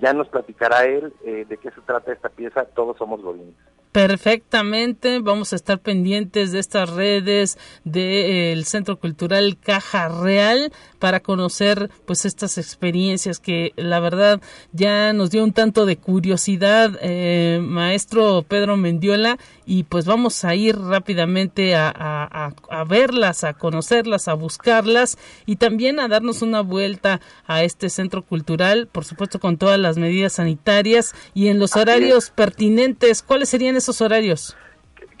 ya nos platicará él eh, de qué se trata esta pieza, Todos somos godines. Perfectamente, vamos a estar pendientes de estas redes del Centro Cultural Caja Real para conocer pues estas experiencias que la verdad ya nos dio un tanto de curiosidad eh, maestro Pedro Mendiola y pues vamos a ir rápidamente a, a verlas, a conocerlas, a buscarlas y también a darnos una vuelta a este centro cultural, por supuesto con todas las medidas sanitarias y en los horarios pertinentes. ¿Cuáles serían esos horarios?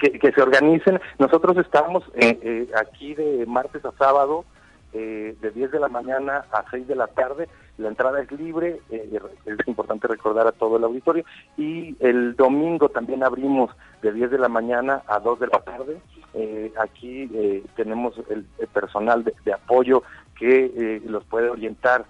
Que, se organicen. Nosotros estamos eh, eh, aquí de martes a sábado, eh, de 10 de la mañana a 6 de la tarde. La entrada es libre, es importante recordar a todo el auditorio. Y el domingo también abrimos de 10 de la mañana a 2 de la tarde. aquí tenemos el, personal de, apoyo que los puede orientar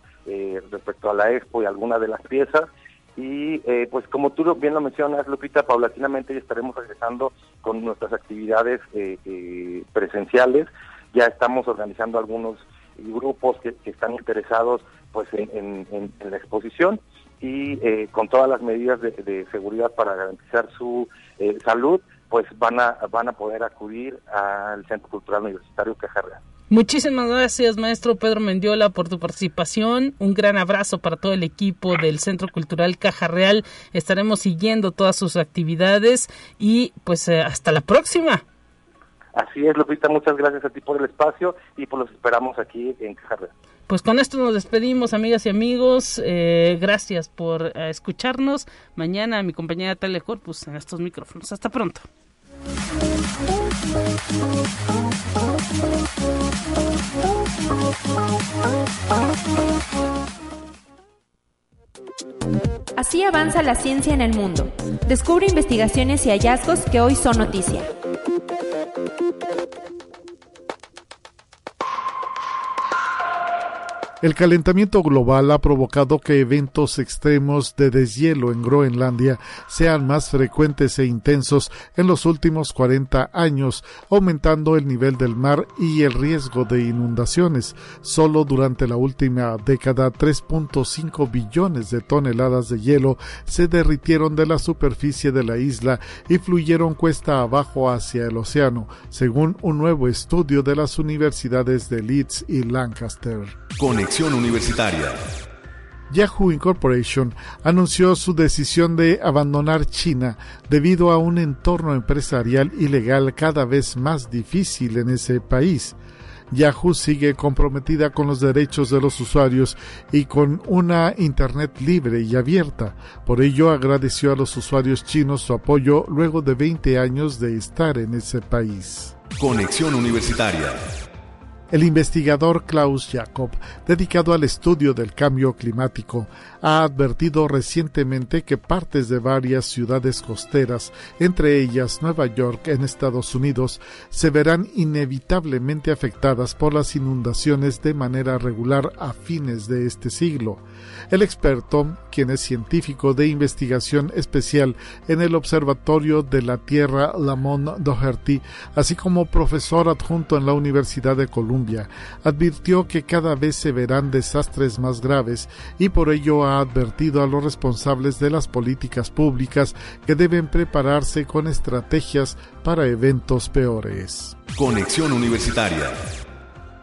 respecto a la expo y alguna de las piezas y eh, pues como tú bien lo mencionas, Lupita, paulatinamente ya estaremos regresando con nuestras actividades eh, eh, presenciales. Ya estamos organizando algunos grupos que, están interesados pues en, la exposición y con todas las medidas de, seguridad para garantizar su salud, pues van a van a poder acudir al Centro Cultural Universitario Cajarra. Muchísimas gracias, maestro Pedro Mendiola, por tu participación. Un gran abrazo para todo el equipo del Centro Cultural Caja Real. Estaremos siguiendo todas sus actividades y pues eh, hasta la próxima. Así es, Lupita, muchas gracias a ti por el espacio y pues los esperamos aquí en Caja Real. Pues con esto nos despedimos, amigas y amigos. Eh, gracias por eh, escucharnos. Mañana mi compañera Telecorpus en estos micrófonos. Hasta pronto. Así avanza la ciencia en el mundo. Descubre investigaciones y hallazgos que hoy son noticia. Thank you. El calentamiento global ha provocado que eventos extremos de deshielo en Groenlandia sean más frecuentes e intensos en los últimos 40 años, aumentando el nivel del mar y el riesgo de inundaciones. Solo durante la última década, 3.5 billones de toneladas de hielo se derritieron de la superficie de la isla y fluyeron cuesta abajo hacia el océano, según un nuevo estudio de las universidades de Leeds y Lancaster. Conexión Universitaria. Yahoo Incorporation anunció su decisión de abandonar China debido a un entorno empresarial y legal cada vez más difícil en ese país. Yahoo sigue comprometida con los derechos de los usuarios y con una Internet libre y abierta. Por ello agradeció a los usuarios chinos su apoyo luego de 20 años de estar en ese país. Conexión Universitaria. El investigador Klaus Jacob, dedicado al estudio del cambio climático, ha advertido recientemente que partes de varias ciudades costeras, entre ellas Nueva York en Estados Unidos, se verán inevitablemente afectadas por las inundaciones de manera regular a fines de este siglo. El experto, quien es científico de investigación especial en el Observatorio de la Tierra Lamont Doherty, así como profesor adjunto en la Universidad de Columbia, advirtió que cada vez se verán desastres más graves y por ello ha advertido a los responsables de las políticas públicas que deben prepararse con estrategias para eventos peores. Conexión Universitaria.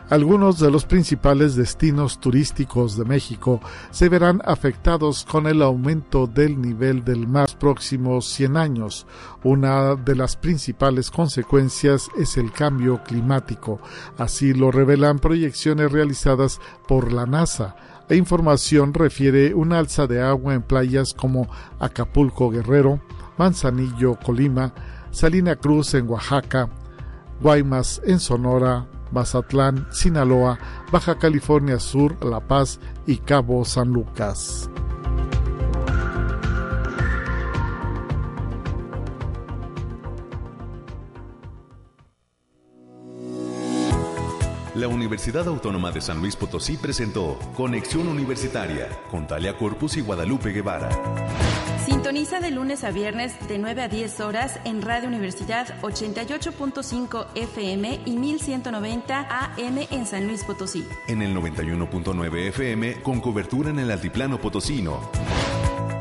Algunos de los principales destinos turísticos de México se verán afectados con el aumento del nivel del mar próximos 100 años. Una de las principales consecuencias es el cambio climático. Así lo revelan proyecciones realizadas por la NASA. La información refiere una alza de agua en playas como Acapulco Guerrero, Manzanillo Colima, Salina Cruz en Oaxaca, Guaymas en Sonora, Mazatlán, Sinaloa, Baja California Sur, La Paz y Cabo San Lucas. La Universidad Autónoma de San Luis Potosí presentó Conexión Universitaria con Talia Corpus y Guadalupe Guevara. Sintoniza de lunes a viernes de 9 a 10 horas en Radio Universidad 88.5 FM y 1190 AM en San Luis Potosí. En el 91.9 FM con cobertura en el Altiplano Potosino.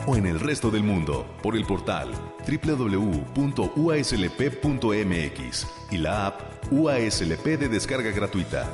O en el resto del mundo por el portal www.uaslp.mx y la app UASLP de descarga gratuita.